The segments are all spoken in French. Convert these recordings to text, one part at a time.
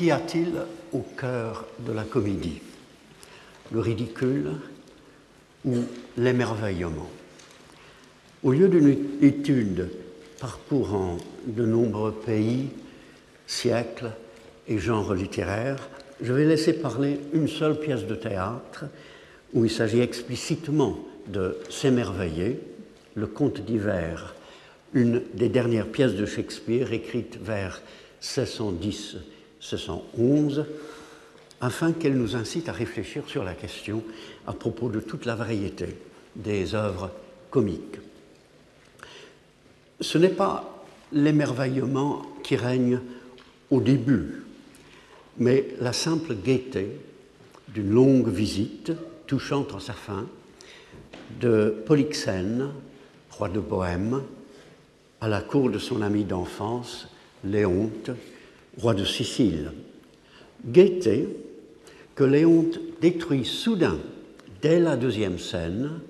Qu'y a-t-il au cœur de la comédie? Le ridicule ou l'émerveillement? Au lieu d'une étude parcourant de nombreux pays, siècles et genres littéraires, je vais laisser parler une seule pièce de théâtre où il s'agit explicitement de s'émerveiller, le conte d'hiver, une des dernières pièces de Shakespeare écrite vers 1610-1611, afin qu'elle nous incite à réfléchir sur la question à propos de toute la variété des œuvres comiques. Ce n'est pas l'émerveillement qui règne au début, mais la simple gaieté d'une longue visite touchant en sa fin de Polyxène, roi de Bohême, à la cour de son ami d'enfance, Léonte, roi de Sicile. Gaieté que Léonte détruit soudain, dès la deuxième scène,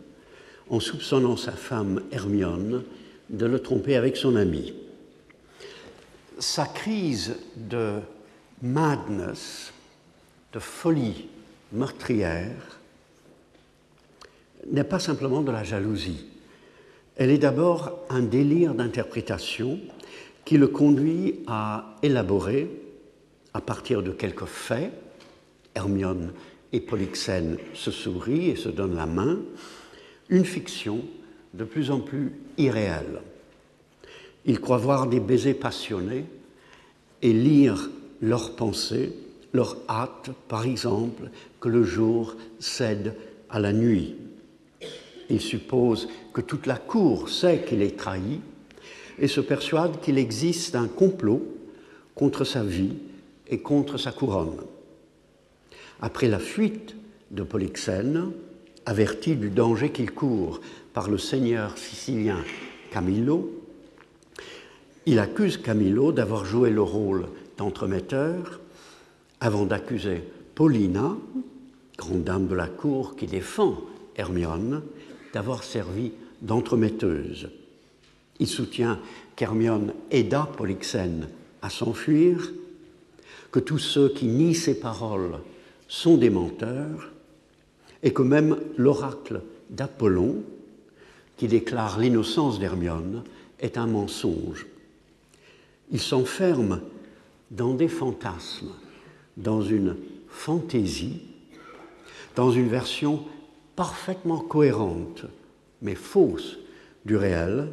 en soupçonnant sa femme Hermione de le tromper avec son ami. Sa crise de madness, de folie meurtrière, n'est pas simplement de la jalousie. Elle est d'abord un délire d'interprétation qui le conduit à élaborer, à partir de quelques faits, Hermione et Polyxène se sourient et se donnent la main, une fiction de plus en plus irréelle. Il croit voir des baisers passionnés et lire leurs pensées, leur hâte, par exemple, que le jour cède à la nuit. Il suppose que toute la cour sait qu'il est trahi et se persuade qu'il existe un complot contre sa vie et contre sa couronne. Après la fuite de Polyxène, averti du danger qu'il court par le seigneur sicilien Camillo, il accuse Camillo d'avoir joué le rôle d'entremetteur avant d'accuser Paulina, grande dame de la cour qui défend Hermione, d'avoir servi d'entremetteuse. Il soutient qu'Hermione aida Polyxène à s'enfuir, que tous ceux qui nient ses paroles sont des menteurs, et que même l'oracle d'Apollon, qui déclare l'innocence d'Hermione, est un mensonge. Il s'enferme dans des fantasmes, dans une fantaisie, dans une version parfaitement cohérente, mais fausse du réel,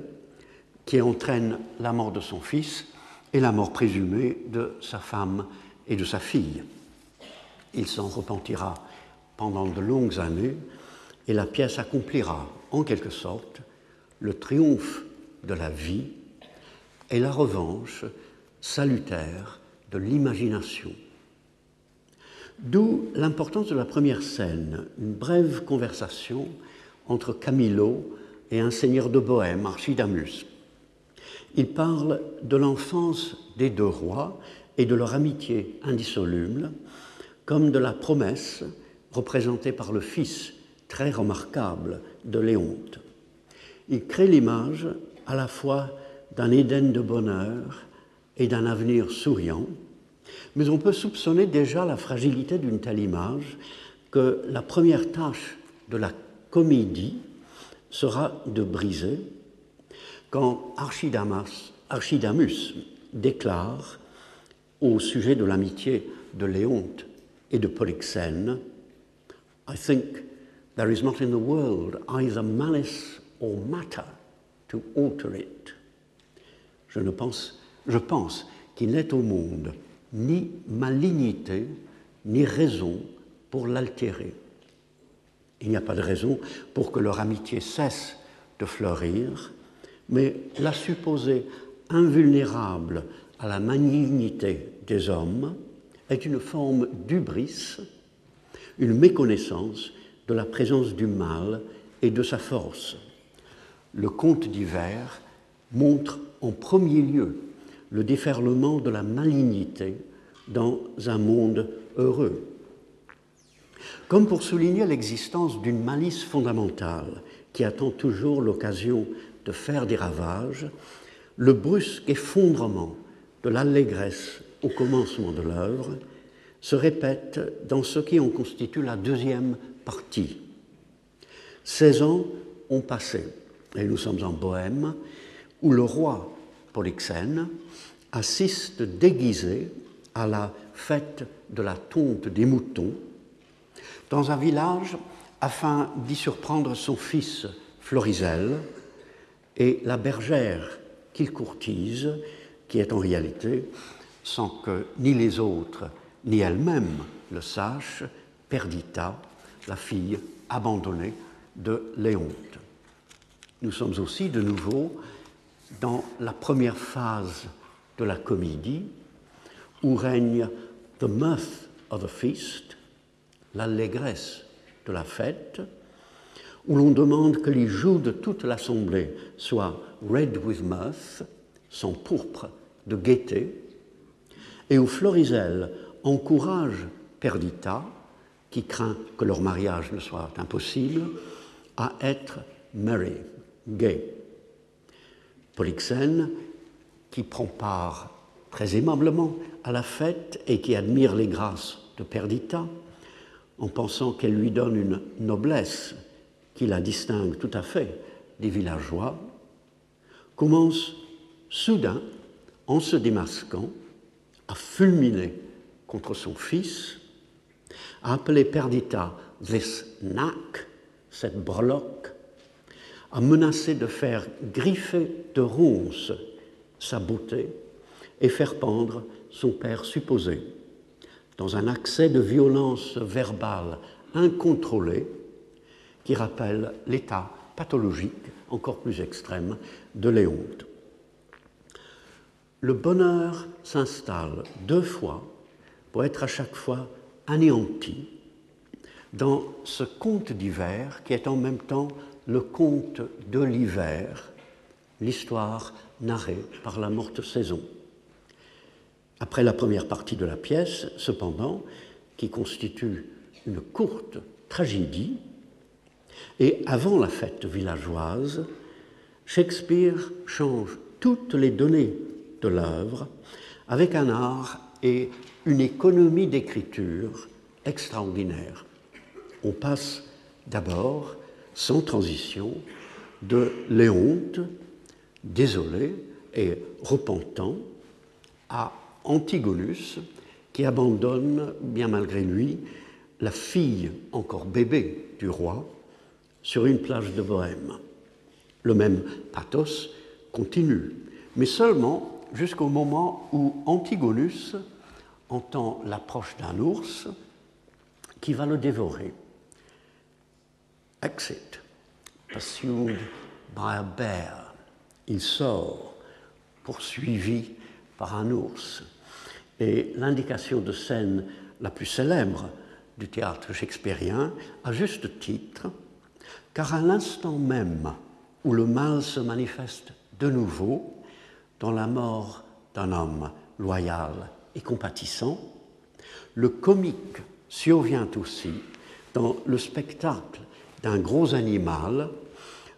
qui entraîne la mort de son fils et la mort présumée de sa femme et de sa fille. Il s'en repentira pendant de longues années et la pièce accomplira en quelque sorte le triomphe de la vie et la revanche salutaire de l'imagination. D'où l'importance de la première scène, une brève conversation entre Camillo et un seigneur de Bohême, Archidamus. Il parle de l'enfance des deux rois et de leur amitié indissoluble, comme de la promesse représentée par le fils très remarquable de Léonte. Il crée l'image à la fois d'un Éden de bonheur et d'un avenir souriant, mais on peut soupçonner déjà la fragilité d'une telle image que la première tâche de la comédie sera de briser quand Archidamus, déclare au sujet de l'amitié de Léonte et de Polyxène, I think there is not in the world either malice or matter to alter it. Je, ne pense, je pense qu'il n'est au monde ni malignité, ni raison pour l'altérer. Il n'y a pas de raison pour que leur amitié cesse de fleurir, mais la supposer invulnérable à la malignité des hommes est une forme d'ubris, une méconnaissance de la présence du mal et de sa force. Le conte d'hiver montre en premier lieu le déferlement de la malignité dans un monde heureux. Comme pour souligner l'existence d'une malice fondamentale qui attend toujours l'occasion de faire des ravages, le brusque effondrement de l'allégresse au commencement de l'œuvre se répète dans ce qui en constitue la deuxième partie. 16 ans ont passé, et nous sommes en Bohême, où le roi Polyxène assiste déguisé à la fête de la tonte des moutons dans un village afin d'y surprendre son fils Florizel et la bergère qu'il courtise, qui est en réalité, sans que ni les autres ni elle-même le sachent, Perdita, la fille abandonnée de Léonte. Nous sommes aussi de nouveau dans la première phase de la comédie, où règne the mirth of the feast, l'allégresse de la fête, où l'on demande que les joues de toute l'assemblée soient red with mirth, sont pourpres de gaieté, et où Florizel encourage Perdita, qui craint que leur mariage ne soit impossible, à être merry, gay. Polyxène, qui prend part très aimablement à la fête et qui admire les grâces de Perdita, en pensant qu'elle lui donne une noblesse qui la distingue tout à fait des villageois, commence soudain, en se démasquant, à fulminer contre son fils, à appeler Perdita this knack, cette breloque, à menacer de faire griffer de ronces sa beauté et faire pendre son père supposé. Dans un accès de violence verbale incontrôlée qui rappelle l'état pathologique encore plus extrême de Léonte. Le bonheur s'installe deux fois pour être à chaque fois anéanti dans ce conte d'hiver qui est en même temps le conte de l'hiver, l'histoire narrée par la morte saison. Après la première partie de la pièce, cependant, qui constitue une courte tragédie, et avant la fête villageoise, Shakespeare change toutes les données de l'œuvre avec un art et une économie d'écriture extraordinaire. On passe d'abord, sans transition, de Léonte, désolé et repentant, à Antigonus, qui abandonne, bien malgré lui, la fille encore bébé du roi sur une plage de Bohême. Le même pathos continue, mais seulement jusqu'au moment où Antigonus entend l'approche d'un ours qui va le dévorer. Exit, pursued by a bear. Il sort, poursuivi par un ours. Et l'indication de scène la plus célèbre du théâtre shakespearien, à juste titre, car à l'instant même où le mal se manifeste de nouveau, dans la mort d'un homme loyal et compatissant, le comique survient aussi dans le spectacle d'un gros animal,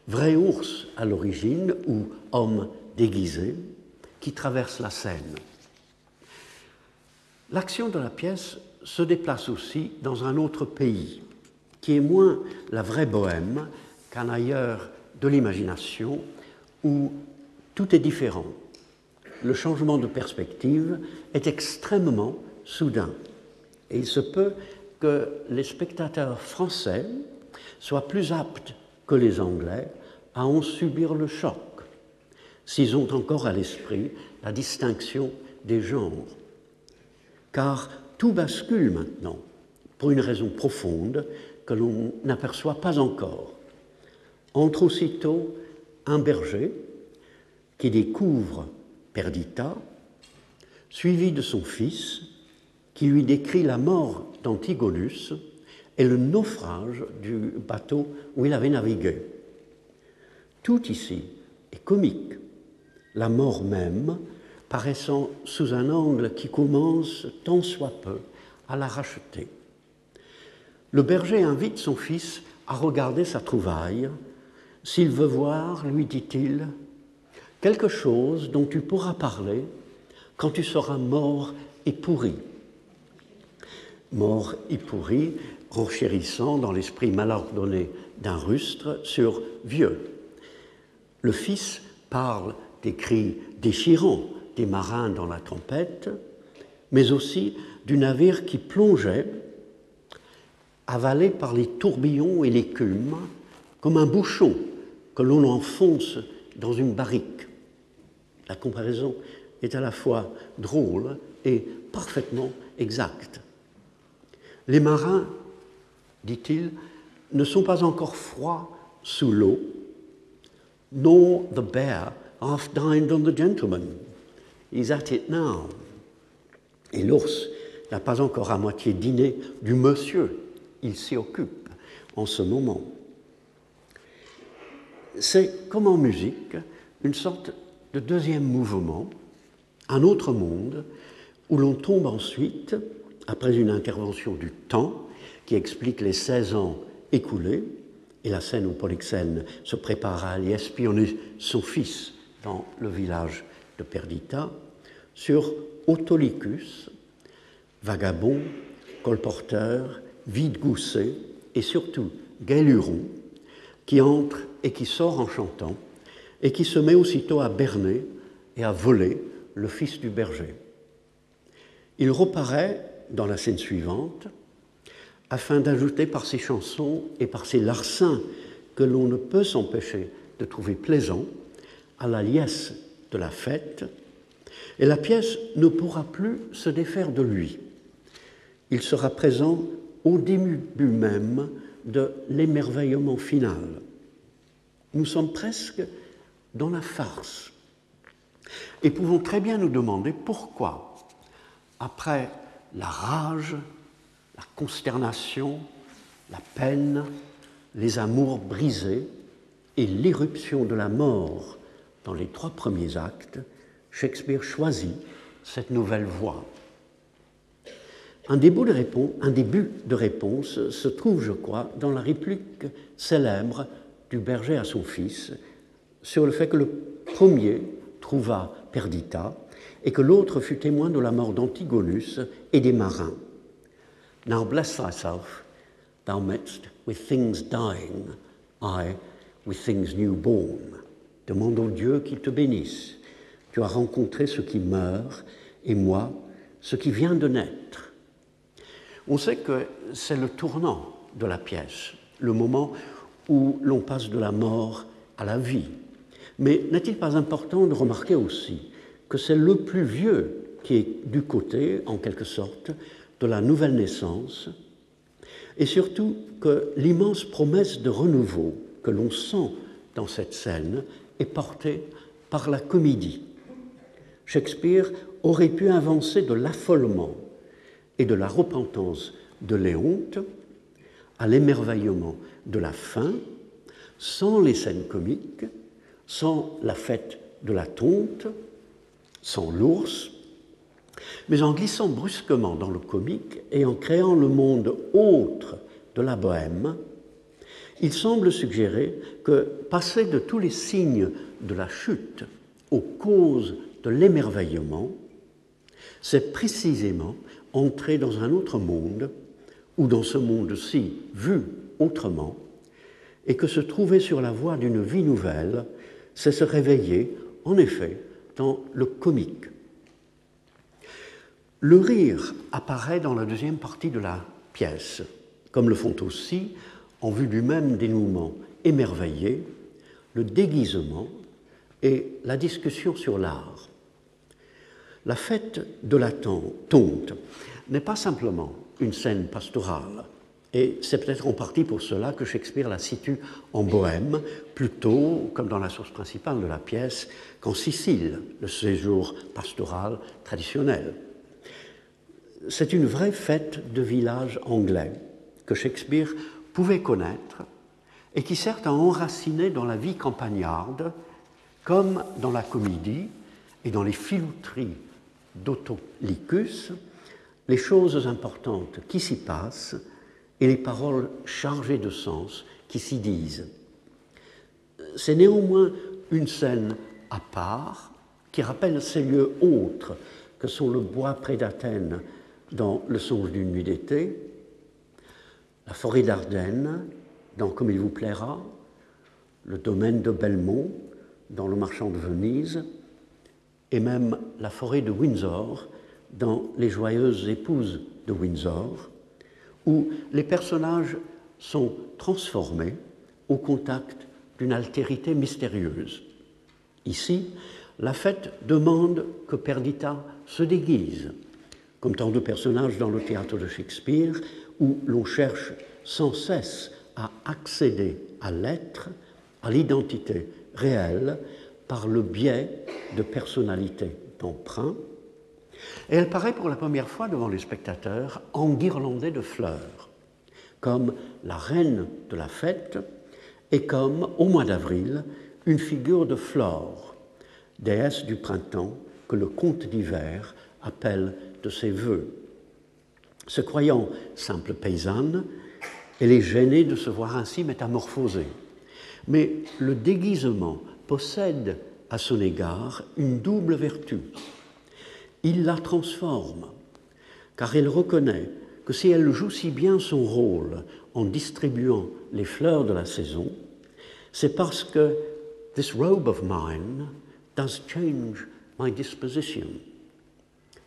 vrai ours à l'origine ou homme déguisé, qui traverse la scène. L'action de la pièce se déplace aussi dans un autre pays, qui est moins la vraie bohème qu'un ailleurs de l'imagination, où tout est différent. Le changement de perspective est extrêmement soudain. Et il se peut que les spectateurs français soient plus aptes que les Anglais à en subir le choc, s'ils ont encore à l'esprit la distinction des genres. Car tout bascule maintenant, pour une raison profonde que l'on n'aperçoit pas encore. Entre aussitôt un berger qui découvre Perdita, suivi de son fils, qui lui décrit la mort d'Antigonus et le naufrage du bateau où il avait navigué. Tout ici est comique, la mort même paraissant sous un angle qui commence tant soit peu à la racheter. Le berger invite son fils à regarder sa trouvaille. S'il veut voir, lui dit-il, quelque chose dont tu pourras parler quand tu seras mort et pourri. Mort et pourri, renchérissant dans l'esprit malordonné d'un rustre sur vieux. Le fils parle des cris déchirants des marins dans la tempête, mais aussi du navire qui plongeait, avalé par les tourbillons et l'écume, comme un bouchon que l'on enfonce dans une barrique. La comparaison est à la fois drôle et parfaitement exacte. Les marins, dit-il, ne sont pas encore froids sous l'eau, nor the bear half dined on the gentleman. He's at it now. Et l'ours n'a pas encore à moitié dîné du monsieur. Il s'y occupe en ce moment. C'est comme en musique une sorte de deuxième mouvement, un autre monde, où l'on tombe ensuite, après une intervention du temps qui explique les 16 ans écoulés, et la scène où Polyxène se prépare à aller espionner son fils dans le village de Perdita, sur Autolycus, vagabond, colporteur, vide-goussé et surtout Galuron, qui entre et qui sort en chantant, et qui se met aussitôt à berner et à voler le fils du berger. Il reparaît dans la scène suivante, afin d'ajouter par ses chansons et par ses larcins que l'on ne peut s'empêcher de trouver plaisant à la liesse de la fête, et la pièce ne pourra plus se défaire de lui. Il sera présent au début même de l'émerveillement final. Nous sommes presque dans la farce et pouvons très bien nous demander pourquoi, après la rage, la consternation, la peine, les amours brisés et l'irruption de la mort dans les trois premiers actes, Shakespeare choisit cette nouvelle voie. Un début, de réponse, se trouve, je crois, dans la réplique célèbre du berger à son fils sur le fait que le premier trouva Perdita et que l'autre fut témoin de la mort d'Antigonus et des marins. Now bless thyself, thou metst with things dying, I with things new born. Demande au Dieu qu'il te bénisse. Tu as rencontré ce qui meurt, et moi, ce qui vient de naître. On sait que c'est le tournant de la pièce, le moment où l'on passe de la mort à la vie. Mais n'est-il pas important de remarquer aussi que c'est le plus vieux qui est du côté, en quelque sorte, de la nouvelle naissance, et surtout que l'immense promesse de renouveau que l'on sent dans cette scène est portée par la comédie. Shakespeare aurait pu avancer de l'affolement et de la repentance de Léonte à l'émerveillement de la fin, sans les scènes comiques, sans la fête de la tonte, sans l'ours, mais en glissant brusquement dans le comique et en créant le monde autre de la bohème, il semble suggérer que passer de tous les signes de la chute aux causes de l'émerveillement, c'est précisément entrer dans un autre monde, ou dans ce monde-ci vu autrement, et que se trouver sur la voie d'une vie nouvelle, c'est se réveiller, en effet, dans le comique. Le rire apparaît dans la deuxième partie de la pièce, comme le font aussi, en vue du même dénouement émerveillé, le déguisement et la discussion sur l'art. La fête de la tonte n'est pas simplement une scène pastorale, et c'est peut-être en partie pour cela que Shakespeare la situe en Bohème, plutôt, comme dans la source principale de la pièce, qu'en Sicile, le séjour pastoral traditionnel. C'est une vraie fête de village anglais que Shakespeare pouvait connaître et qui sert à enraciner dans la vie campagnarde, comme dans la comédie et dans les filouteries d'Autolycus, les choses importantes qui s'y passent et les paroles chargées de sens qui s'y disent. C'est néanmoins une scène à part qui rappelle ces lieux autres que sont le bois près d'Athènes dans Le songe d'une nuit d'été, la forêt d'Ardennes dans Comme il vous plaira, le domaine de Belmont dans Le marchand de Venise, et même la forêt de Windsor dans Les joyeuses épouses de Windsor, où les personnages sont transformés au contact d'une altérité mystérieuse. Ici, la fête demande que Perdita se déguise, comme tant de personnages dans le théâtre de Shakespeare, où l'on cherche sans cesse à accéder à l'être, à l'identité réelle, par le biais de personnalités d'emprunt. Et elle paraît pour la première fois devant les spectateurs enguirlandée de fleurs, comme la reine de la fête et comme, au mois d'avril, une figure de Flore, déesse du printemps que le comte d'hiver appelle de ses voeux. Se croyant simple paysanne, elle est gênée de se voir ainsi métamorphosée. Mais le déguisement possède à son égard une double vertu. Il la transforme, car elle reconnaît que si elle joue si bien son rôle en distribuant les fleurs de la saison, c'est parce que this robe of mine does change my disposition.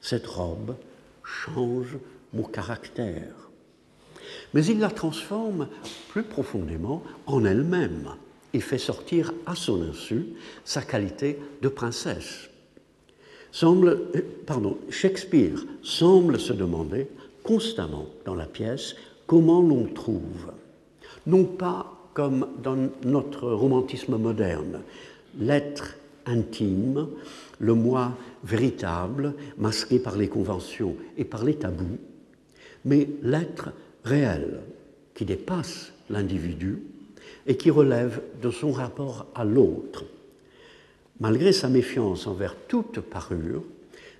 Cette robe change mon caractère. Mais il la transforme plus profondément en elle-même et fait sortir à son insu sa qualité de princesse. Euh, Shakespeare semble se demander constamment dans la pièce comment l'on trouve, non pas comme dans notre romantisme moderne, l'être intime, le moi véritable, masqué par les conventions et par les tabous, mais l'être réel qui dépasse l'individu et qui relève de son rapport à l'autre. Malgré sa méfiance envers toute parure,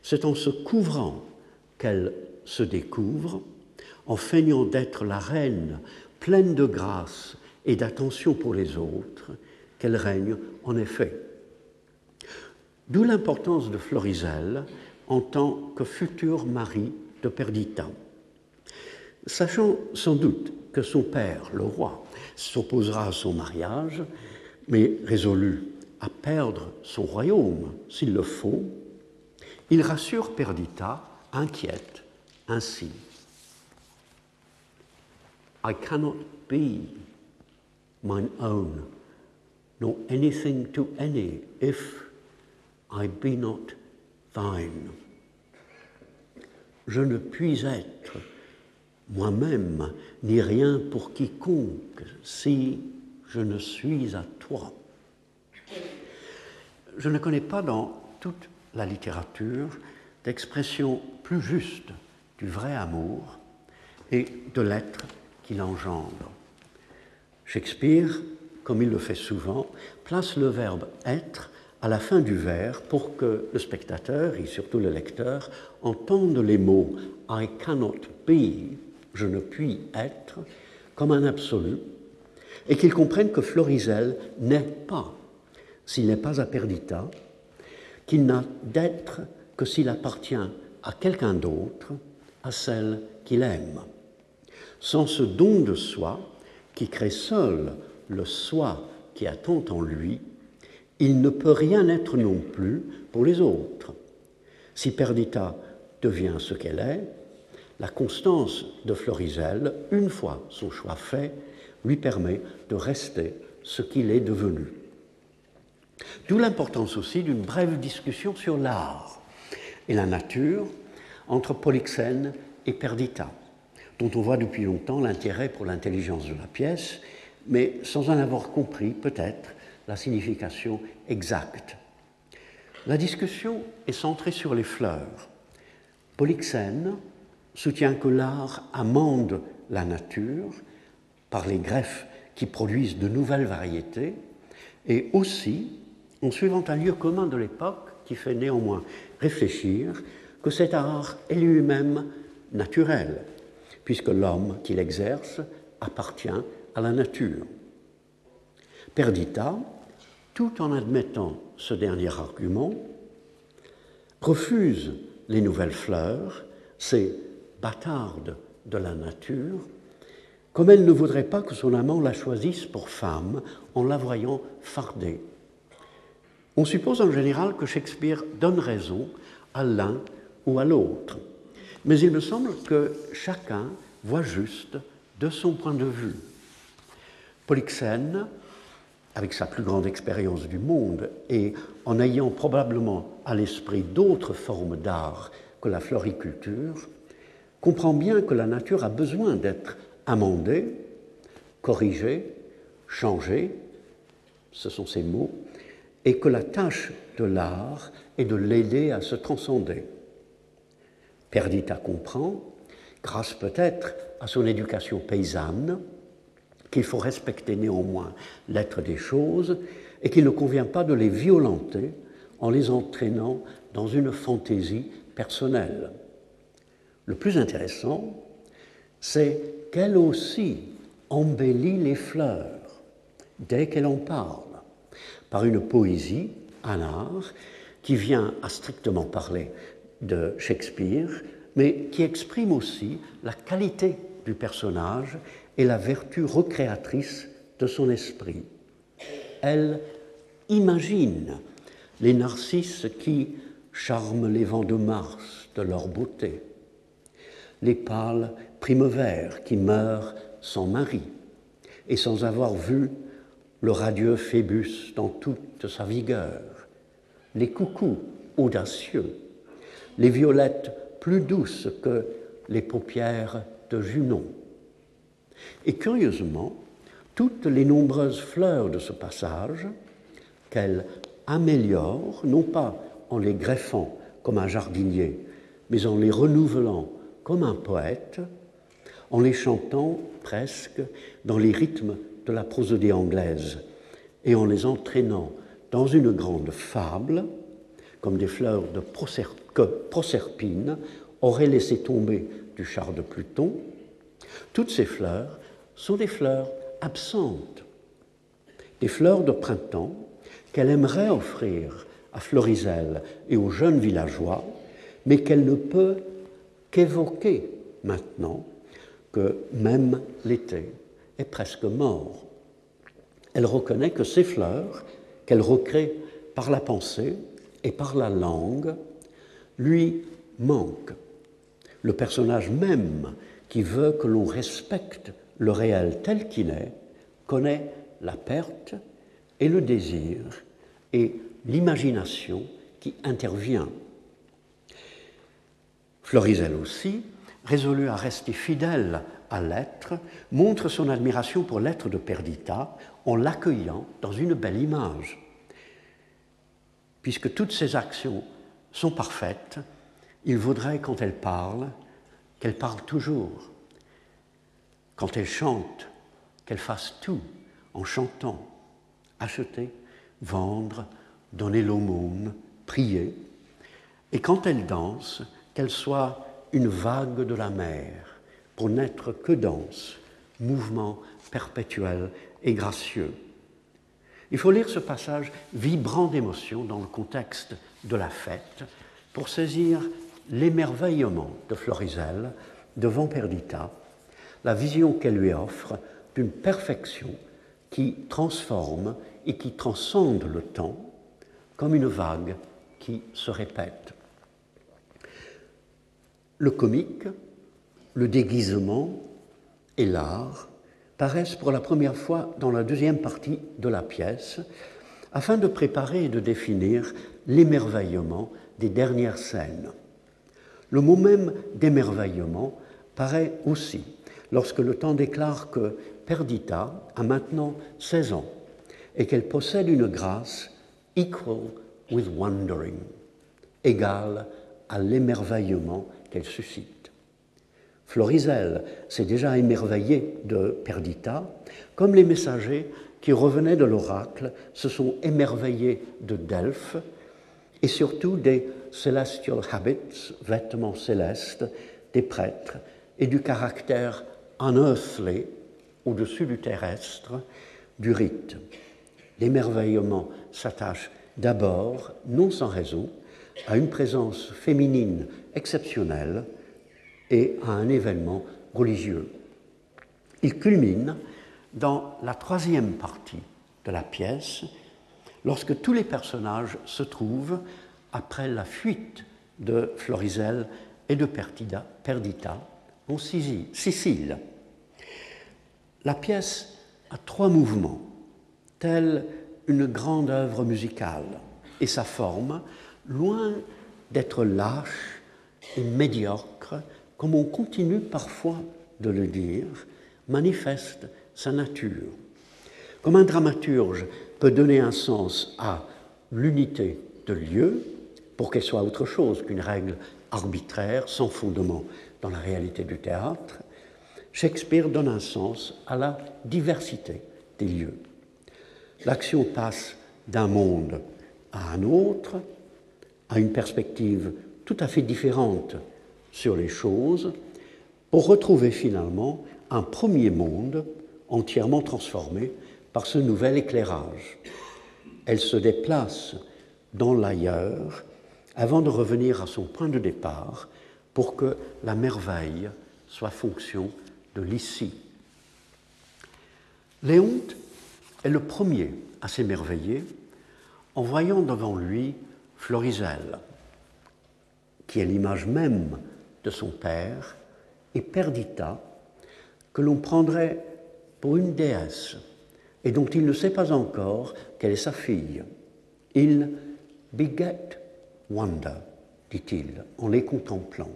c'est en se couvrant qu'elle se découvre, en feignant d'être la reine pleine de grâce et d'attention pour les autres, qu'elle règne en effet. D'où l'importance de Florizel en tant que futur mari de Perdita. Sachant sans doute que son père, le roi, s'opposera à son mariage, mais résolu à perdre son royaume s'il le faut, il rassure Perdita, inquiète, ainsi. I cannot be mine own, nor anything to any, if I be not thine. Je ne puis être moi-même, ni rien pour quiconque, si je ne suis à toi. Je ne connais pas dans toute la littérature d'expression plus juste du vrai amour et de l'être qu'il engendre. Shakespeare, comme il le fait souvent, place le verbe être à la fin du vers pour que le spectateur et surtout le lecteur entendent les mots I cannot be je ne puis être, comme un absolu, et qu'il comprenne que Florizel n'est pas, s'il n'est pas à Perdita, qu'il n'a d'être que s'il appartient à quelqu'un d'autre, à celle qu'il aime. Sans ce don de soi, qui crée seul le soi qui attend en lui, il ne peut rien être non plus pour les autres. Si Perdita devient ce qu'elle est, la constance de Florizel, une fois son choix fait, lui permet de rester ce qu'il est devenu. D'où l'importance aussi d'une brève discussion sur l'art et la nature entre Polyxène et Perdita, dont on voit depuis longtemps l'intérêt pour l'intelligence de la pièce, mais sans en avoir compris peut-être la signification exacte. La discussion est centrée sur les fleurs. Polyxène, soutient que l'art amende la nature par les greffes qui produisent de nouvelles variétés, et aussi en suivant un lieu commun de l'époque qui fait néanmoins réfléchir que cet art est lui-même naturel, puisque l'homme qui l'exerce appartient à la nature. Perdita, tout en admettant ce dernier argument, refuse les nouvelles fleurs, ces bâtardes de la nature, comme elle ne voudrait pas que son amant la choisisse pour femme en la voyant fardée. On suppose en général que Shakespeare donne raison à l'un ou à l'autre, mais il me semble que chacun voit juste de son point de vue. Polyxène, avec sa plus grande expérience du monde et en ayant probablement à l'esprit d'autres formes d'art que la floriculture, comprend bien que la nature a besoin d'être amendée, corrigée, changée, ce sont ces mots, et que la tâche de l'art est de l'aider à se transcender. Perdita comprend, grâce peut-être à son éducation paysanne, qu'il faut respecter néanmoins l'être des choses et qu'il ne convient pas de les violenter en les entraînant dans une fantaisie personnelle. Le plus intéressant, c'est qu'elle aussi embellit les fleurs dès qu'elle en parle, par une poésie, un art, qui vient à strictement parler de Shakespeare, mais qui exprime aussi la qualité du personnage et la vertu recréatrice de son esprit. Elle imagine les narcisses qui charment les vents de Mars de leur beauté, les pâles primevères qui meurent sans mari et sans avoir vu le radieux Phébus dans toute sa vigueur, les coucous audacieux, les violettes plus douces que les paupières de Junon. Et curieusement, toutes les nombreuses fleurs de ce passage, qu'elle améliore, non pas en les greffant comme un jardinier, mais en les renouvelant comme un poète, en les chantant presque dans les rythmes de la prosodie anglaise et en les entraînant dans une grande fable, comme des fleurs de que Proserpine aurait laissé tomber du char de Pluton, toutes ces fleurs sont des fleurs absentes, des fleurs de printemps qu'elle aimerait offrir à Florizel et aux jeunes villageois, mais qu'elle ne peut qu'évoquer maintenant que même l'été est presque mort. Elle reconnaît que ces fleurs, qu'elle recrée par la pensée et par la langue, lui manquent. Le personnage même qui veut que l'on respecte le réel tel qu'il est connaît la perte et le désir et l'imagination qui intervient. Florizel aussi, résolu à rester fidèle à l'être, montre son admiration pour l'être de Perdita en l'accueillant dans une belle image. Puisque toutes ses actions sont parfaites, il vaudrait, quand elle parle, qu'elle parle toujours. Quand elle chante, qu'elle fasse tout en chantant, acheter, vendre, donner l'aumône, prier. Et quand elle danse, qu'elle soit une vague de la mer, pour n'être que danse, mouvement perpétuel et gracieux. Il faut lire ce passage vibrant d'émotion dans le contexte de la fête pour saisir l'émerveillement de Florizel devant Perdita, la vision qu'elle lui offre d'une perfection qui transforme et qui transcende le temps comme une vague qui se répète. Le comique, le déguisement et l'art paraissent pour la première fois dans la deuxième partie de la pièce, afin de préparer et de définir l'émerveillement des dernières scènes. Le mot même d'émerveillement paraît aussi lorsque le temps déclare que Perdita a maintenant 16 ans et qu'elle possède une grâce equal with wondering, égale à l'émerveillement qu'elle suscite. Florizel s'est déjà émerveillé de Perdita, comme les messagers qui revenaient de l'oracle se sont émerveillés de Delphes et surtout des celestial habits, vêtements célestes, des prêtres et du caractère unearthly, au-dessus du terrestre, du rite. L'émerveillement s'attache d'abord, non sans raison, à une présence féminine exceptionnel et à un événement religieux. Il culmine dans la troisième partie de la pièce, lorsque tous les personnages se trouvent, après la fuite de Florizel et de Perdita, en Sicile. La pièce a trois mouvements, telle une grande œuvre musicale, et sa forme, loin d'être lâche et médiocre, comme on continue parfois de le dire, manifeste sa nature. Comme un dramaturge peut donner un sens à l'unité de lieu, pour qu'elle soit autre chose qu'une règle arbitraire, sans fondement dans la réalité du théâtre, Shakespeare donne un sens à la diversité des lieux. L'action passe d'un monde à un autre, à une perspective tout à fait différente sur les choses, pour retrouver finalement un premier monde entièrement transformé par ce nouvel éclairage. Elle se déplace dans l'ailleurs avant de revenir à son point de départ pour que la merveille soit fonction de l'ici. Léonte est le premier à s'émerveiller en voyant devant lui Florizel, qui est l'image même de son père, et Perdita, que l'on prendrait pour une déesse et dont il ne sait pas encore qu'elle est sa fille. Il beget wonder, dit-il, en les contemplant.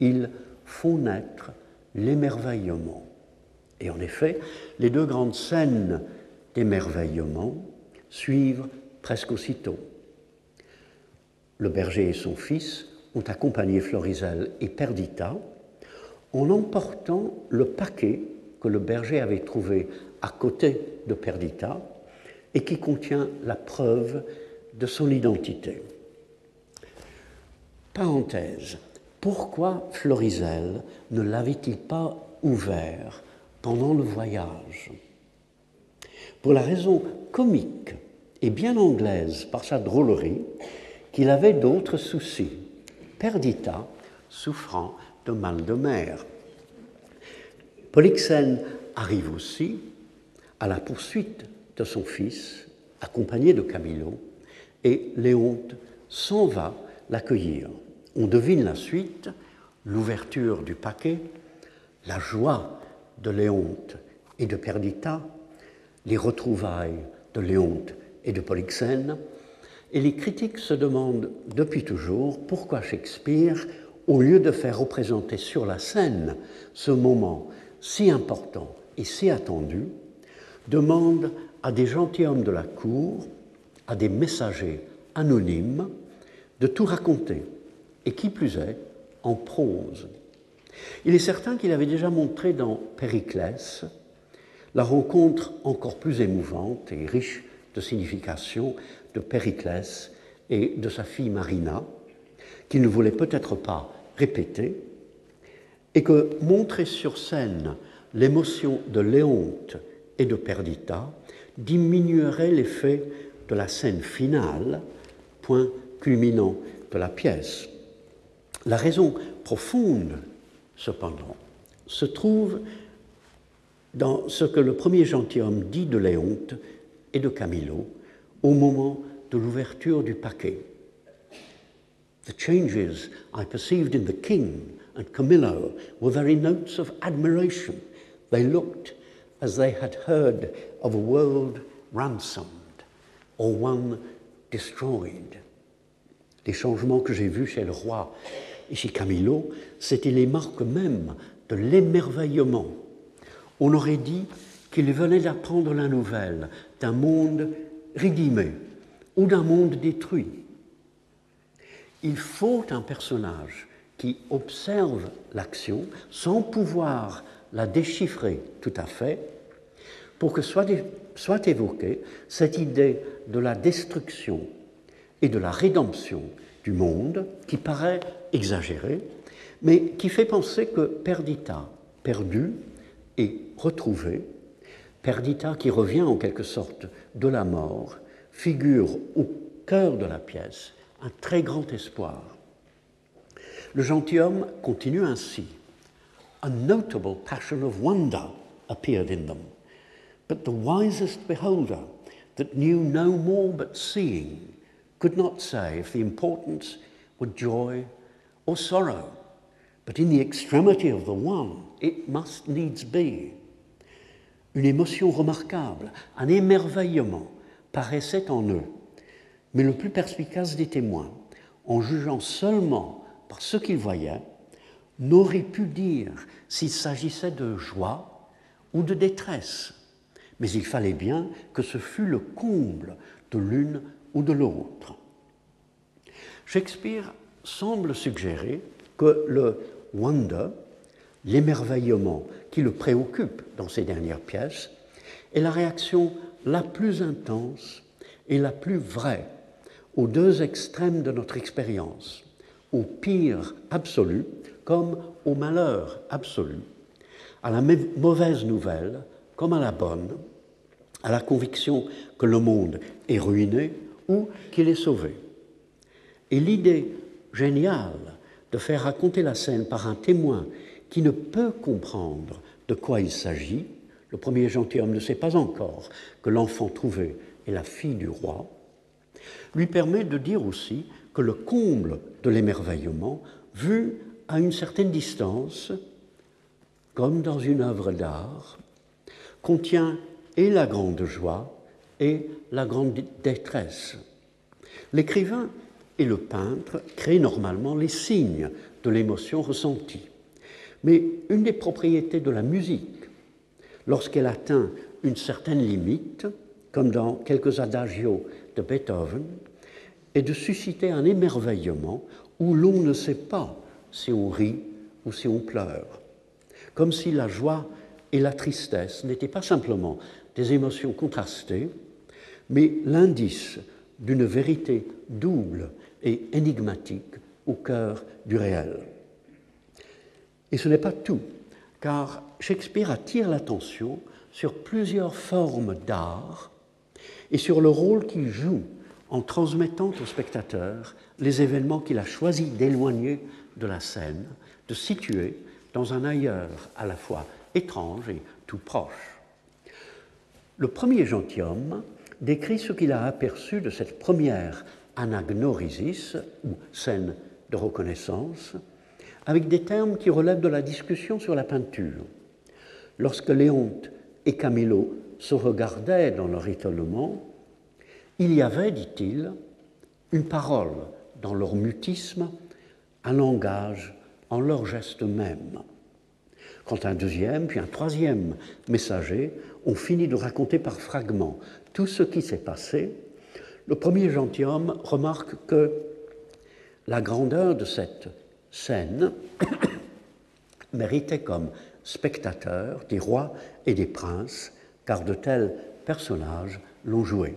Ils font naître l'émerveillement. Et en effet, les deux grandes scènes d'émerveillement suivent presque aussitôt. Le berger et son fils ont accompagné Florizel et Perdita en emportant le paquet que le berger avait trouvé à côté de Perdita et qui contient la preuve de son identité. Parenthèse, pourquoi Florizel ne l'avait-il pas ouvert pendant le voyage? Pour la raison comique et bien anglaise par sa drôlerie qu'il avait d'autres soucis. Perdita souffrant de mal de mer. Polyxène arrive aussi à la poursuite de son fils, accompagné de Camilo, et Léonte s'en va l'accueillir. On devine la suite, l'ouverture du paquet, la joie de Léonte et de Perdita, les retrouvailles de Léonte et de Polyxène, et les critiques se demandent depuis toujours pourquoi Shakespeare, au lieu de faire représenter sur la scène ce moment si important et si attendu, demande à des gentilshommes de la cour, à des messagers anonymes, de tout raconter, et qui plus est, en prose. Il est certain qu'il avait déjà montré dans Périclès la rencontre encore plus émouvante et riche de signification de Périclès et de sa fille Marina, qu'il ne voulait peut-être pas répéter, et que montrer sur scène l'émotion de Léonte et de Perdita diminuerait l'effet de la scène finale, point culminant de la pièce. La raison profonde, cependant, se trouve dans ce que le premier gentilhomme dit de Léonte et de Camilo au moment de l'ouverture du paquet. The changes I perceived in the king and Camillo were very notes of admiration. They looked as they had heard of a world ransomed or one destroyed. Les changements que j'ai vus chez le roi et chez Camillo, c'était les marques mêmes de l'émerveillement. On aurait dit qu'il venait d'apprendre la nouvelle d'un monde rédimé ou d'un monde détruit. Il faut un personnage qui observe l'action sans pouvoir la déchiffrer tout à fait pour que soit, soit évoquée cette idée de la destruction et de la rédemption du monde qui paraît exagérée, mais qui fait penser que Perdita, perdu et retrouvé, Perdita qui revient en quelque sorte de la mort, figure au cœur de la pièce un très grand espoir. Le gentilhomme continue ainsi. A notable passion of wonder appeared in them, but the wisest beholder that knew no more but seeing could not say if the importance were joy or sorrow. But in the extremity of the one, it must needs be. Une émotion remarquable, un émerveillement paraissait en eux. Mais le plus perspicace des témoins, en jugeant seulement par ce qu'ils voyaient, n'aurait pu dire s'il s'agissait de joie ou de détresse. Mais il fallait bien que ce fût le comble de l'une ou de l'autre. Shakespeare semble suggérer que le wonder, l'émerveillement qui le préoccupe dans ses dernières pièces, est la réaction la plus intense et la plus vraie aux deux extrêmes de notre expérience, au pire absolu comme au malheur absolu, à la mauvaise nouvelle comme à la bonne, à la conviction que le monde est ruiné ou qu'il est sauvé. Et l'idée géniale de faire raconter la scène par un témoin qui ne peut comprendre de quoi il s'agit, le premier gentilhomme ne sait pas encore que l'enfant trouvé est la fille du roi, lui permet de dire aussi que le comble de l'émerveillement, vu à une certaine distance, comme dans une œuvre d'art, contient et la grande joie et la grande détresse. L'écrivain et le peintre créent normalement les signes de l'émotion ressentie. Mais une des propriétés de la musique, lorsqu'elle atteint une certaine limite, comme dans quelques adagios de Beethoven, est de susciter un émerveillement où l'on ne sait pas si on rit ou si on pleure, comme si la joie et la tristesse n'étaient pas simplement des émotions contrastées, mais l'indice d'une vérité double et énigmatique au cœur du réel. Et ce n'est pas tout, car Shakespeare attire l'attention sur plusieurs formes d'art et sur le rôle qu'il joue en transmettant au spectateur les événements qu'il a choisi d'éloigner de la scène, de situer dans un ailleurs à la fois étrange et tout proche. Le premier gentilhomme décrit ce qu'il a aperçu de cette première anagnorisis, ou scène de reconnaissance, avec des termes qui relèvent de la discussion sur la peinture. Lorsque Léonte et Camillo se regardaient dans leur étonnement, il y avait, dit-il, une parole dans leur mutisme, un langage en leur geste même. Quand un deuxième, puis un troisième messager ont fini de raconter par fragments tout ce qui s'est passé, le premier gentilhomme remarque que la grandeur de cette scène méritait comme spectateur des rois et des princes, car de tels personnages l'ont joué.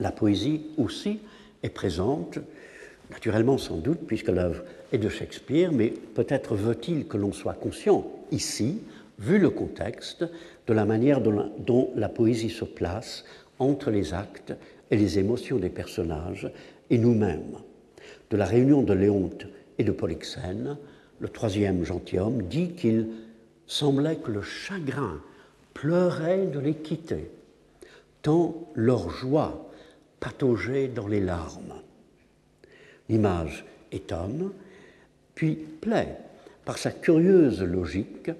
La poésie aussi est présente, naturellement sans doute, puisque l'œuvre est de Shakespeare, mais peut-être veut-il que l'on soit conscient ici, vu le contexte, de la manière dont la, poésie se place entre les actes et les émotions des personnages et nous-mêmes. De la réunion de Léonte et de Polyxène, le troisième gentilhomme dit qu'il semblait que le chagrin pleurait de les quitter, tant leur joie pataugeait dans les larmes. L'image étonne, puis plaît par sa curieuse logique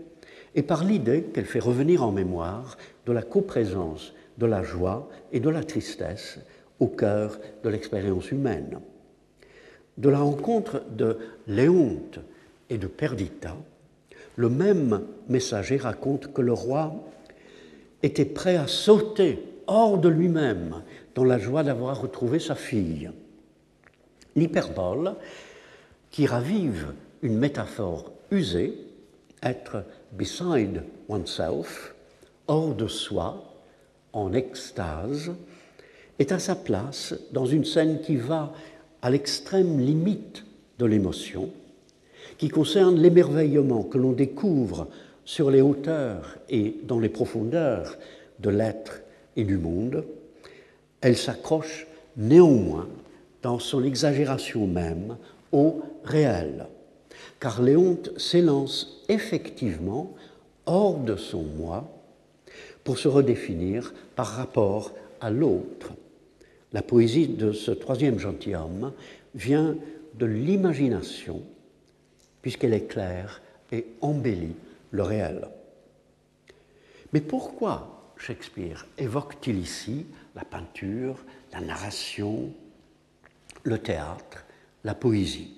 et par l'idée qu'elle fait revenir en mémoire de la coprésence de la joie et de la tristesse au cœur de l'expérience humaine. De la rencontre de Léonte et de Perdita, le même messager raconte que le roi était prêt à sauter hors de lui-même dans la joie d'avoir retrouvé sa fille. L'hyperbole, qui ravive une métaphore usée, être beside oneself, hors de soi, en extase, est à sa place dans une scène qui va à l'extrême limite de l'émotion, qui concerne l'émerveillement que l'on découvre sur les hauteurs et dans les profondeurs de l'être et du monde, elle s'accroche néanmoins dans son exagération même au réel. car Léonte s'élance effectivement hors de son moi pour se redéfinir par rapport à l'autre. La poésie de ce troisième gentilhomme vient de l'imagination, puisqu'elle éclaire et embellit le réel. Mais pourquoi Shakespeare évoque-t-il ici la peinture, la narration, le théâtre, la poésie?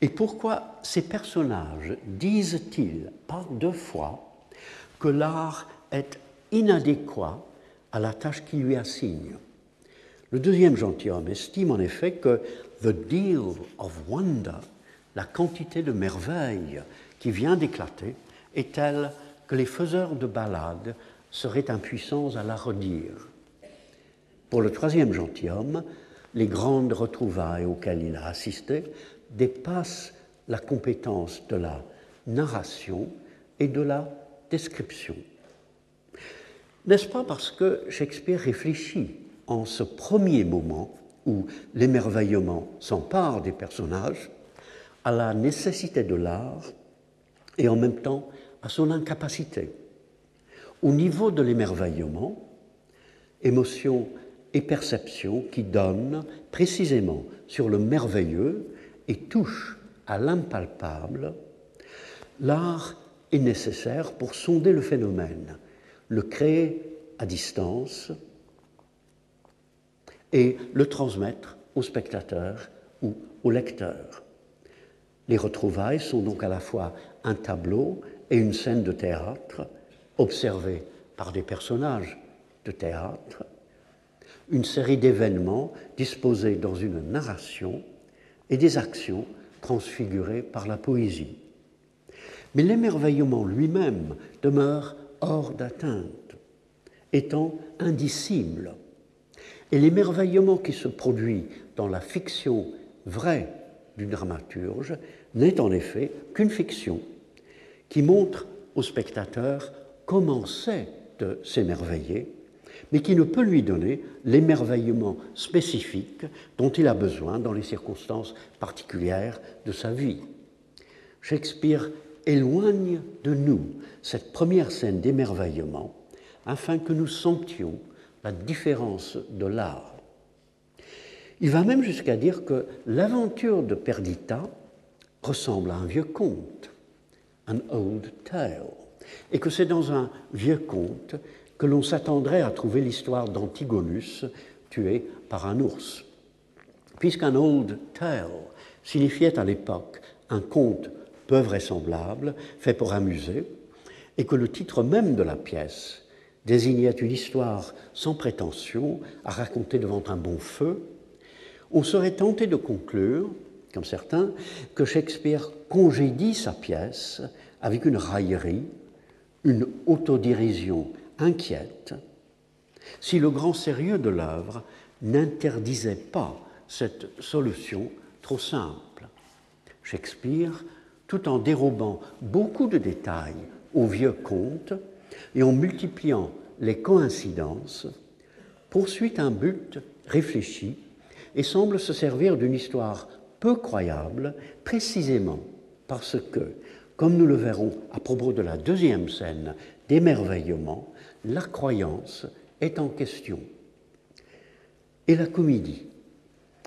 Et pourquoi ces personnages disent-ils par deux fois que l'art est inadéquat à la tâche qui lui assigne? Le deuxième gentilhomme estime en effet que the deal of wonder, la quantité de merveille qui vient d'éclater, est telle que les faiseurs de ballades seraient impuissants à la redire. Pour le troisième gentilhomme, les grandes retrouvailles auxquelles il a assisté dépassent la compétence de la narration et de la description. N'est-ce pas parce que Shakespeare réfléchit en ce premier moment où l'émerveillement s'empare des personnages à la nécessité de l'art et en même temps à son incapacité. Au niveau de l'émerveillement, émotion et perception qui donnent précisément sur le merveilleux et touchent à l'impalpable, l'art est nécessaire pour sonder le phénomène, le créer à distance et le transmettre au spectateur ou au lecteur. Les retrouvailles sont donc à la fois un tableau et une scène de théâtre observée par des personnages de théâtre, une série d'événements disposés dans une narration et des actions transfigurées par la poésie. Mais l'émerveillement lui-même demeure hors d'atteinte, étant indicible. Et l'émerveillement qui se produit dans la fiction vraie du dramaturge n'est en effet qu'une fiction qui montre au spectateur comment c'est de s'émerveiller, mais qui ne peut lui donner l'émerveillement spécifique dont il a besoin dans les circonstances particulières de sa vie. Shakespeare éloigne de nous cette première scène d'émerveillement afin que nous sentions la différence de l'art. Il va même jusqu'à dire que l'aventure de Perdita ressemble à un vieux conte, un old tale, et que c'est dans un vieux conte que l'on s'attendrait à trouver l'histoire d'Antigonus tué par un ours. Puisqu'un old tale signifiait à l'époque un conte peu vraisemblable, fait pour amuser, et que le titre même de la pièce désignait une histoire sans prétention à raconter devant un bon feu, on serait tenté de conclure, comme certains, que Shakespeare congédie sa pièce avec une raillerie, une autodérision inquiète, si le grand sérieux de l'œuvre n'interdisait pas cette solution trop simple. Shakespeare, tout en dérobant beaucoup de détails au vieux conte et en multipliant les coïncidences, poursuit un but réfléchi et semble se servir d'une histoire peu croyable précisément parce que, comme nous le verrons à propos de la deuxième scène d'émerveillement, la croyance est en question. Et la comédie,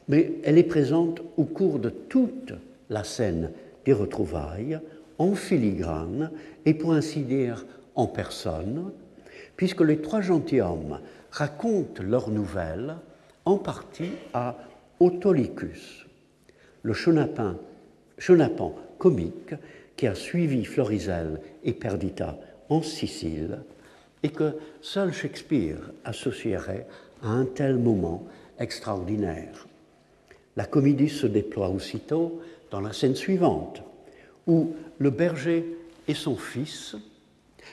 mais elle est présente au cours de toute la scène des retrouvailles, en filigrane et pour ainsi dire en personne, puisque les trois gentilshommes racontent leurs nouvelles en partie à Autolycus, le chenapan, chenapan comique qui a suivi Florizel et Perdita en Sicile et que seul Shakespeare associerait à un tel moment extraordinaire. La comédie se déploie aussitôt dans la scène suivante, où le berger et son fils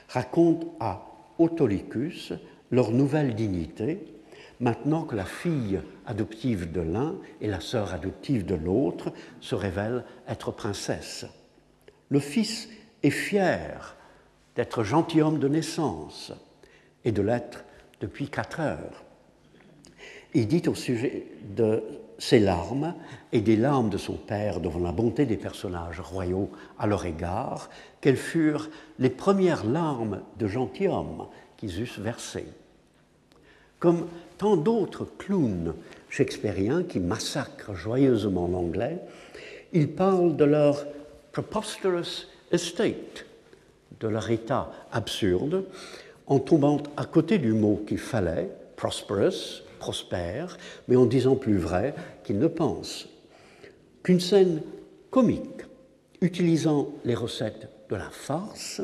racontent à Autolycus leur nouvelle dignité, maintenant que la fille adoptive de l'un et la sœur adoptive de l'autre se révèlent être princesses. Le fils est fier d'être gentilhomme de naissance et de l'être depuis quatre heures. Il dit au sujet de ses larmes et des larmes de son père devant la bonté des personnages royaux à leur égard, qu'elles furent les premières larmes de gentilhomme qu'ils eussent versées. Comme tant d'autres clowns shakespeariens qui massacrent joyeusement l'anglais, ils parlent de leur preposterous estate, de leur état absurde, en tombant à côté du mot qu'il fallait, prosperous, prospère, mais en disant plus vrai qu'il ne pense. Qu'une scène comique, utilisant les recettes de la farce,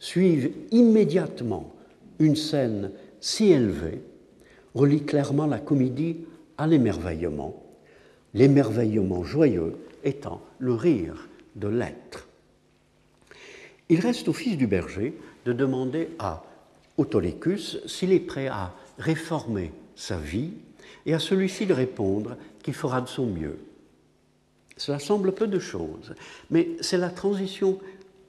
suive immédiatement une scène si élevée, relie clairement la comédie à l'émerveillement, l'émerveillement joyeux étant le rire de l'être. Il reste au fils du berger de demander à Autolycus s'il est prêt à réformer sa vie et à celui-ci de répondre qu'il fera de son mieux. Cela semble peu de choses, mais c'est la transition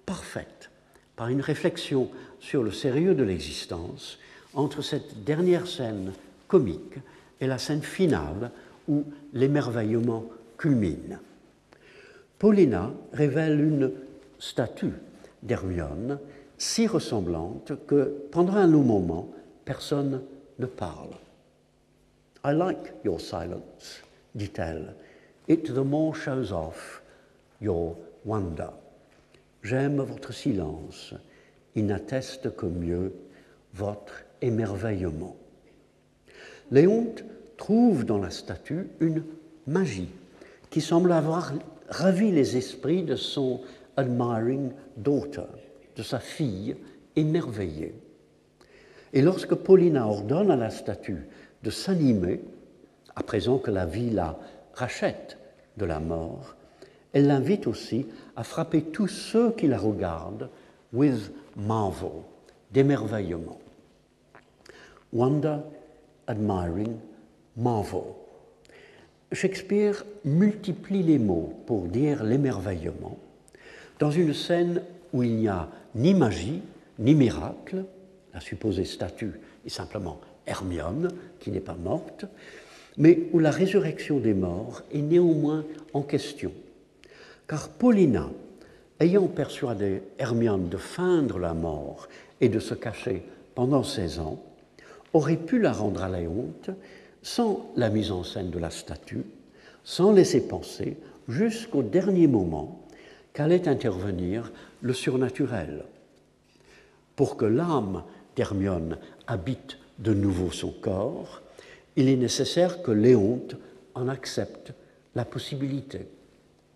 parfaite par une réflexion sur le sérieux de l'existence entre cette dernière scène comique et la scène finale où l'émerveillement culmine. Paulina révèle une statue d'Hermione si ressemblante que pendant un long moment, personne ne parle. I like your silence, dit-elle. It the more shows off your wonder. J'aime votre silence. Il n'atteste que mieux votre émerveillement. Léonte trouve dans la statue une magie qui semble avoir ravi les esprits de son admiring daughter, de sa fille émerveillée. Et lorsque Paulina ordonne à la statue de s'animer, à présent que la vie la rachète de la mort, elle l'invite aussi à frapper tous ceux qui la regardent with marvel, d'émerveillement. Wonder, admiring, marvel. Shakespeare multiplie les mots pour dire l'émerveillement dans une scène où il n'y a ni magie, ni miracle, la supposée statue est simplement Hermione, qui n'est pas morte, mais où la résurrection des morts est néanmoins en question. Car Paulina, ayant persuadé Hermione de feindre la mort et de se cacher pendant 16 ans, aurait pu la rendre à la honte sans la mise en scène de la statue, sans laisser penser jusqu'au dernier moment qu'allait intervenir le surnaturel. Pour que l'âme d'Hermione habite de nouveau son corps, il est nécessaire que Léonte en accepte la possibilité.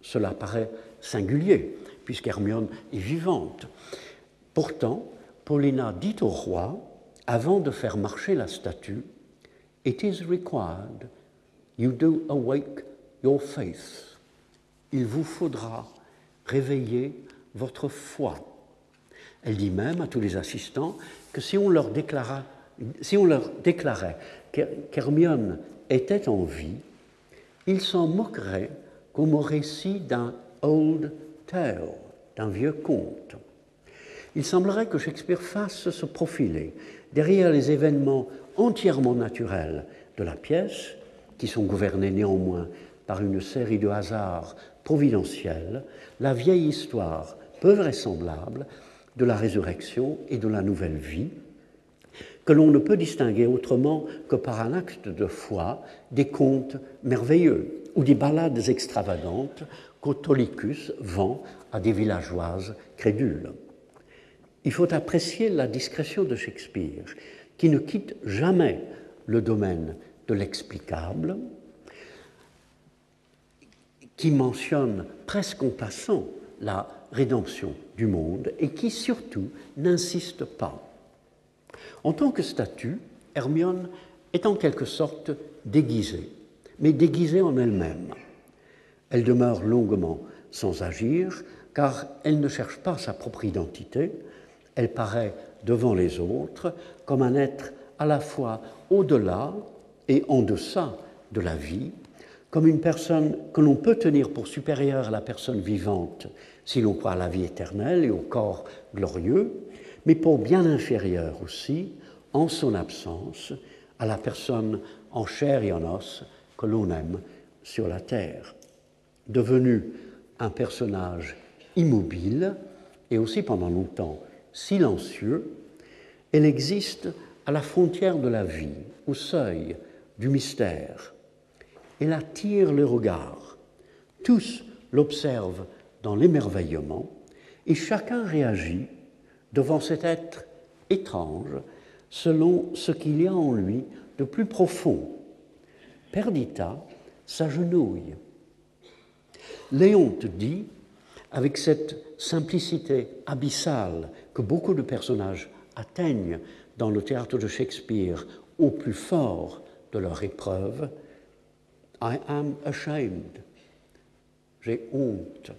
Cela paraît singulier, puisqu'Hermione est vivante. Pourtant, Paulina dit au roi, avant de faire marcher la statue, It is required you do awake your faith. Il vous faudra réveiller votre foi. Elle dit même à tous les assistants que si on leur déclara si on leur déclarait qu'Hermione était en vie, ils s'en moqueraient comme au récit d'un old tale, d'un vieux conte. Il semblerait que Shakespeare fasse se profiler derrière les événements entièrement naturels de la pièce, qui sont gouvernés néanmoins par une série de hasards providentiels, la vieille histoire peu vraisemblable de la résurrection et de la nouvelle vie, que l'on ne peut distinguer autrement que par un acte de foi des contes merveilleux ou des ballades extravagantes qu'Autolycus vend à des villageoises crédules. Il faut apprécier la discrétion de Shakespeare, qui ne quitte jamais le domaine de l'explicable, qui mentionne presque en passant la rédemption du monde et qui surtout n'insiste pas en tant que statue, Hermione est en quelque sorte déguisée, mais déguisée en elle-même. Elle demeure longuement sans agir, car elle ne cherche pas sa propre identité, elle paraît devant les autres comme un être à la fois au-delà et en deçà de la vie, comme une personne que l'on peut tenir pour supérieure à la personne vivante si l'on croit à la vie éternelle et au corps glorieux, mais pour bien inférieur aussi, en son absence, à la personne en chair et en os que l'on aime sur la terre. Devenu un personnage immobile et aussi pendant longtemps silencieux, elle existe à la frontière de la vie, au seuil du mystère. Elle attire le regard. Tous l'observent dans l'émerveillement et chacun réagit devant cet être étrange selon ce qu'il y a en lui de plus profond. Perdita s'agenouille. Léonte dit, avec cette simplicité abyssale que beaucoup de personnages atteignent dans le théâtre de Shakespeare au plus fort de leur épreuve, I am ashamed. J'ai honte.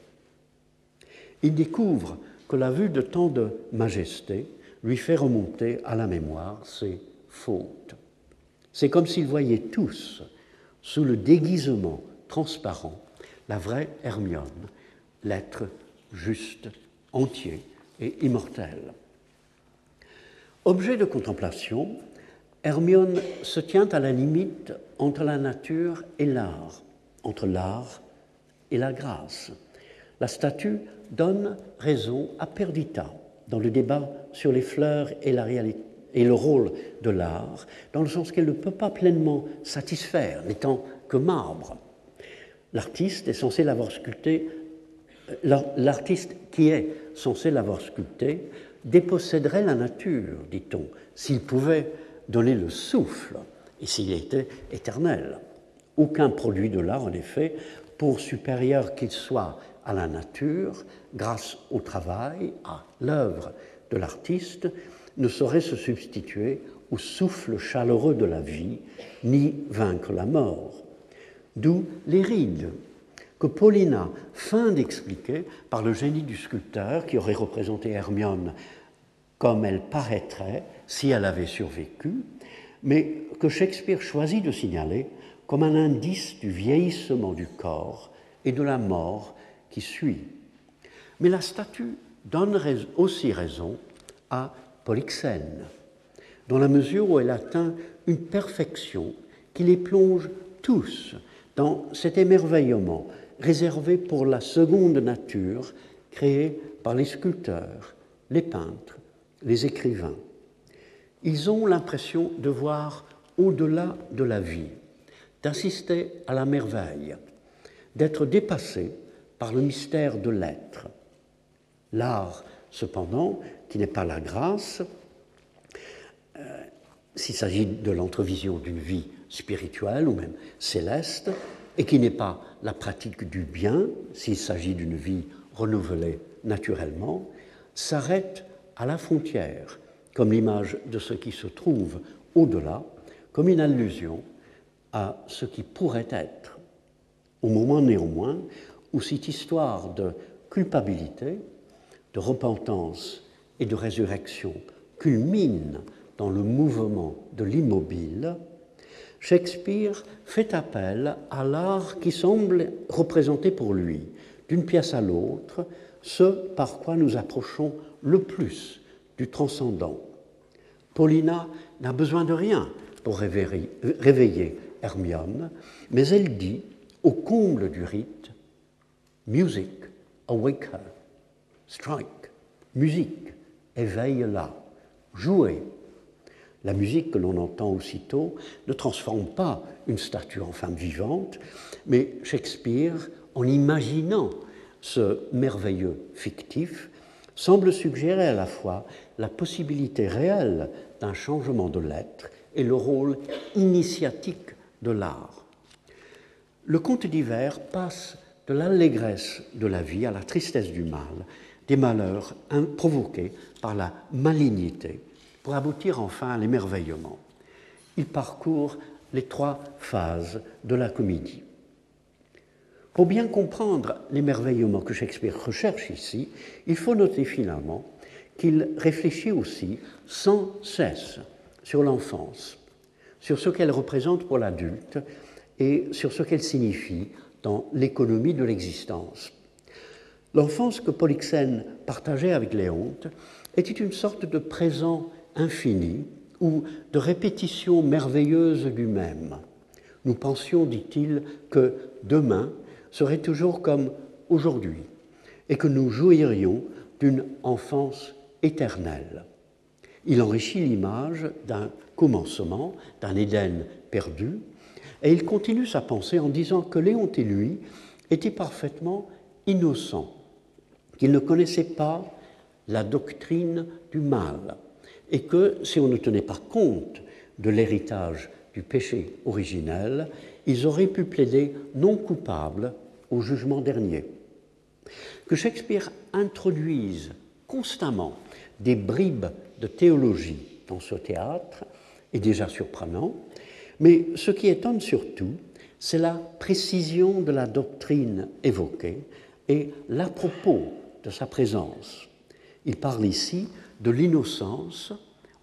Il découvre que la vue de tant de majesté lui fait remonter à la mémoire ses fautes. C'est comme s'il voyait tous, sous le déguisement transparent, la vraie Hermione, l'être juste, entier et immortel. Objet de contemplation, Hermione se tient à la limite entre la nature et l'art, entre l'art et la grâce. La statue donne raison à Perdita dans le débat sur les fleurs et, le rôle de l'art, dans le sens qu'elle ne peut pas pleinement satisfaire, n'étant que marbre. L'artiste est censé l'avoir sculpté, euh, l'artiste qui est censé l'avoir sculpté déposséderait la nature, dit-on, s'il pouvait donner le souffle et s'il était éternel. Aucun produit de l'art, en effet, pour supérieur qu'il soit à la nature, grâce au travail, à l'œuvre de l'artiste, ne saurait se substituer au souffle chaleureux de la vie, ni vaincre la mort. D'où les rides que Paulina feint d'expliquer par le génie du sculpteur qui aurait représenté Hermione comme elle paraîtrait si elle avait survécu, mais que Shakespeare choisit de signaler comme un indice du vieillissement du corps et de la mort qui suit. Mais la statue donne aussi raison à Polyxène, dans la mesure où elle atteint une perfection qui les plonge tous dans cet émerveillement réservé pour la seconde nature créée par les sculpteurs, les peintres, les écrivains. Ils ont l'impression de voir au-delà de la vie, d'assister à la merveille, d'être dépassés par le mystère de l'être. L'art, cependant, qui n'est pas la grâce, euh, s'il s'agit de l'entrevision d'une vie spirituelle ou même céleste, et qui n'est pas la pratique du bien, s'il s'agit d'une vie renouvelée naturellement, s'arrête à la frontière, comme l'image de ce qui se trouve au-delà, comme une allusion à ce qui pourrait être. Au moment néanmoins où cette histoire de culpabilité, de repentance et de résurrection culmine dans le mouvement de l'immobile, Shakespeare fait appel à l'art qui semble représenter pour lui, d'une pièce à l'autre, ce par quoi nous approchons le plus du transcendant. Paulina n'a besoin de rien pour réveiller Hermione, mais elle dit, au comble du rite, Music, awake her. Strike, musique, éveille-la. Jouez. La musique que l'on entend aussitôt ne transforme pas une statue en femme vivante, mais Shakespeare, en imaginant ce merveilleux fictif, semble suggérer à la fois la possibilité réelle d'un changement de l'être et le rôle initiatique de l'art. Le conte d'hiver passe de l'allégresse de la vie à la tristesse du mal, des malheurs provoqués par la malignité, pour aboutir enfin à l'émerveillement. Il parcourt les trois phases de la comédie. Pour bien comprendre l'émerveillement que Shakespeare recherche ici, il faut noter finalement qu'il réfléchit aussi sans cesse sur l'enfance, sur ce qu'elle représente pour l'adulte et sur ce qu'elle signifie dans l'économie de l'existence. L'enfance que Polyxène partageait avec Léonte était une sorte de présent infini ou de répétition merveilleuse du même. Nous pensions, dit-il, que demain serait toujours comme aujourd'hui et que nous jouirions d'une enfance éternelle. Il enrichit l'image d'un commencement, d'un Éden perdu, et il continue sa pensée en disant que Léon et lui étaient parfaitement innocents, qu'ils ne connaissaient pas la doctrine du mal, et que si on ne tenait pas compte de l'héritage du péché originel, ils auraient pu plaider non coupable au jugement dernier. Que Shakespeare introduise constamment des bribes de théologie dans ce théâtre est déjà surprenant, mais ce qui étonne surtout, c'est la précision de la doctrine évoquée et l'à propos de sa présence. Il parle ici de l'innocence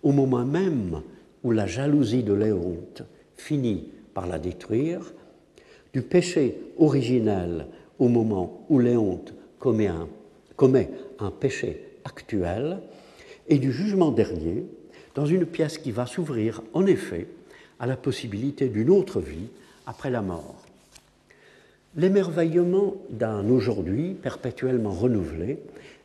au moment même où la jalousie de Léonte finit par la détruire, du péché originel au moment où Léonte commet un péché actuel, et du jugement dernier dans une pièce qui va s'ouvrir en effet à la possibilité d'une autre vie après la mort. L'émerveillement d'un aujourd'hui perpétuellement renouvelé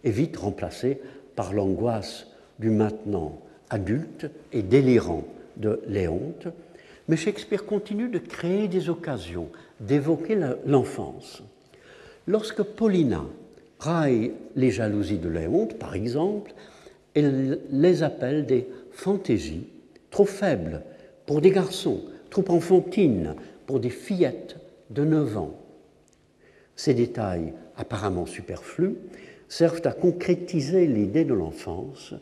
est vite remplacé par l'angoisse du maintenant adulte et délirant de Léonte, mais Shakespeare continue de créer des occasions d'évoquer l'enfance. Lorsque Paulina raille les jalousies de Léonte, par exemple, elle les appelle des fantaisies trop faibles pour des garçons, trop enfantines pour des fillettes de 9 ans. Ces détails apparemment superflus servent à concrétiser l'idée de l'enfance,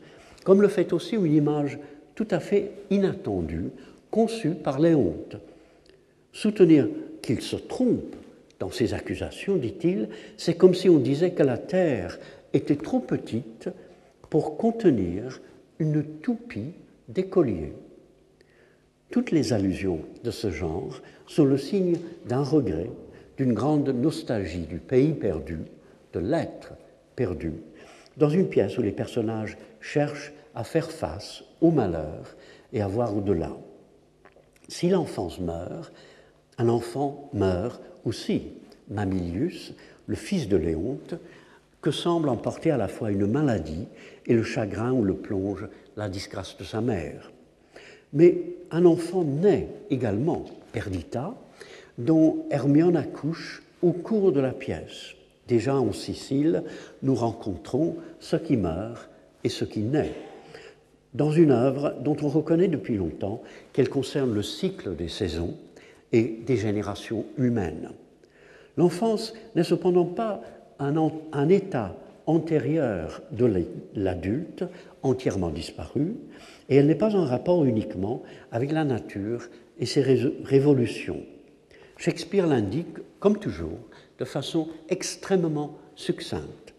comme le fait aussi une image tout à fait inattendue conçue par Léonte. Soutenir qu'il se trompe dans ses accusations, dit-il, c'est comme si on disait que la Terre était trop petite pour contenir une toupie d'écolier. Toutes les allusions de ce genre sont le signe d'un regret, d'une grande nostalgie du pays perdu, de l'être perdu, dans une pièce où les personnages cherchent à faire face au malheur et à voir au-delà. Si l'enfance meurt, un enfant meurt aussi. Mamilius, le fils de Léonte, que semble emporter à la fois une maladie et le chagrin où le plonge la disgrâce de sa mère. Mais un enfant naît également, Perdita, dont Hermione accouche au cours de la pièce. Déjà en Sicile, nous rencontrons ce qui meurt et ce qui naît, dans une œuvre dont on reconnaît depuis longtemps qu'elle concerne le cycle des saisons et des générations humaines. L'enfance n'est cependant pas un, état antérieur de l'adulte entièrement disparu, et elle n'est pas en rapport uniquement avec la nature et ses révolutions. Shakespeare l'indique, comme toujours, de façon extrêmement succincte.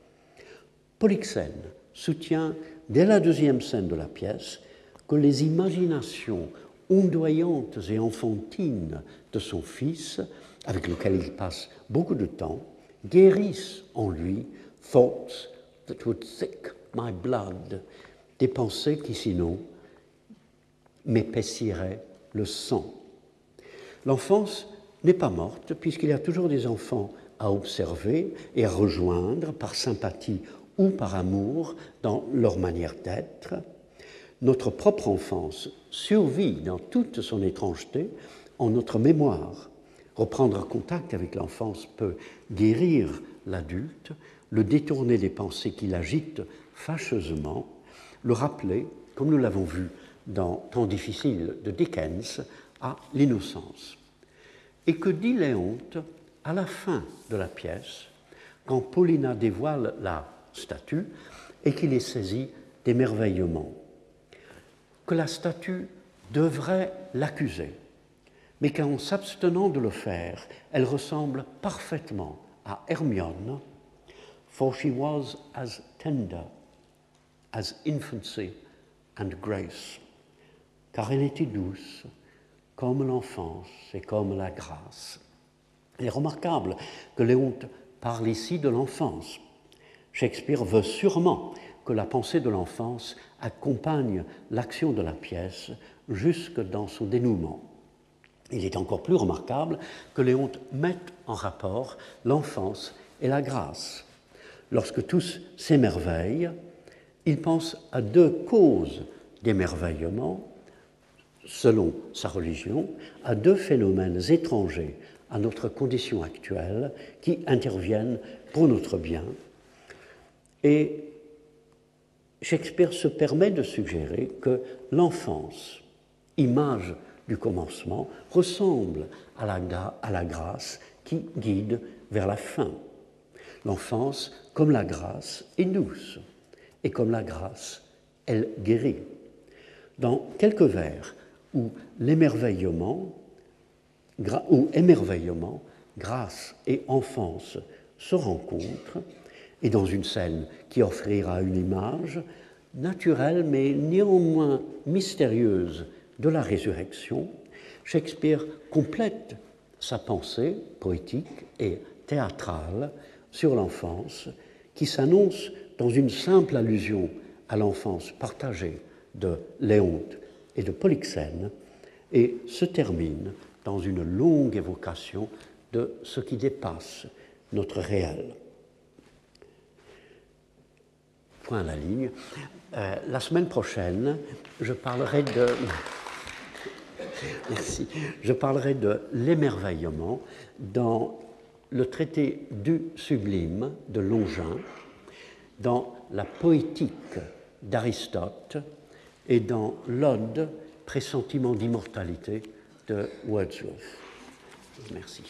Polyxène soutient, dès la deuxième scène de la pièce, que les imaginations ondoyantes et enfantines de son fils, avec lequel il passe beaucoup de temps, guérissent en lui thoughts that would thick my blood, des pensées qui sinon m'épaissiraient le sang. L'enfance n'est pas morte puisqu'il y a toujours des enfants à observer et à rejoindre par sympathie ou par amour dans leur manière d'être. Notre propre enfance survit dans toute son étrangeté en notre mémoire. Reprendre contact avec l'enfance peut guérir l'adulte, le détourner des pensées qui l'agitent fâcheusement, le rappeler, comme nous l'avons vu dans Temps difficile de Dickens, à l'innocence. Et que dit Léonte à la fin de la pièce, quand Paulina dévoile la statue et qu'il est saisi d'émerveillement? Que la statue devrait l'accuser, mais qu'en s'abstenant de le faire, elle ressemble parfaitement à Hermione, for she was as tender as infancy and grace, car elle était douce comme l'enfance et comme la grâce. Il est remarquable que Léonte parle ici de l'enfance. Shakespeare veut sûrement que la pensée de l'enfance accompagne l'action de la pièce jusque dans son dénouement. Il est encore plus remarquable que Léonte mette en rapport l'enfance et la grâce. Lorsque tous s'émerveillent, il pense à deux causes d'émerveillement, selon sa religion, à deux phénomènes étrangers à notre condition actuelle qui interviennent pour notre bien. Et Shakespeare se permet de suggérer que l'enfance, image du commencement, ressemble à la, grâce qui guide vers la fin. L'enfance, comme la grâce, est douce, et comme la grâce, elle guérit. Dans quelques vers où l'émerveillement, émerveillement, grâce et enfance se rencontrent, et dans une scène qui offrira une image naturelle mais néanmoins mystérieuse de la résurrection, Shakespeare complète sa pensée poétique et théâtrale sur l'enfance qui s'annonce dans une simple allusion à l'enfance partagée de Léonte et de Polyxène et se termine dans une longue évocation de ce qui dépasse notre réel. Point à la ligne. Euh, la semaine prochaine, je parlerai de. Merci. Je parlerai de l'émerveillement dans le traité du sublime de Longin, dans la poétique d'Aristote et dans l'ode pressentiment d'immortalité de Wordsworth. Merci.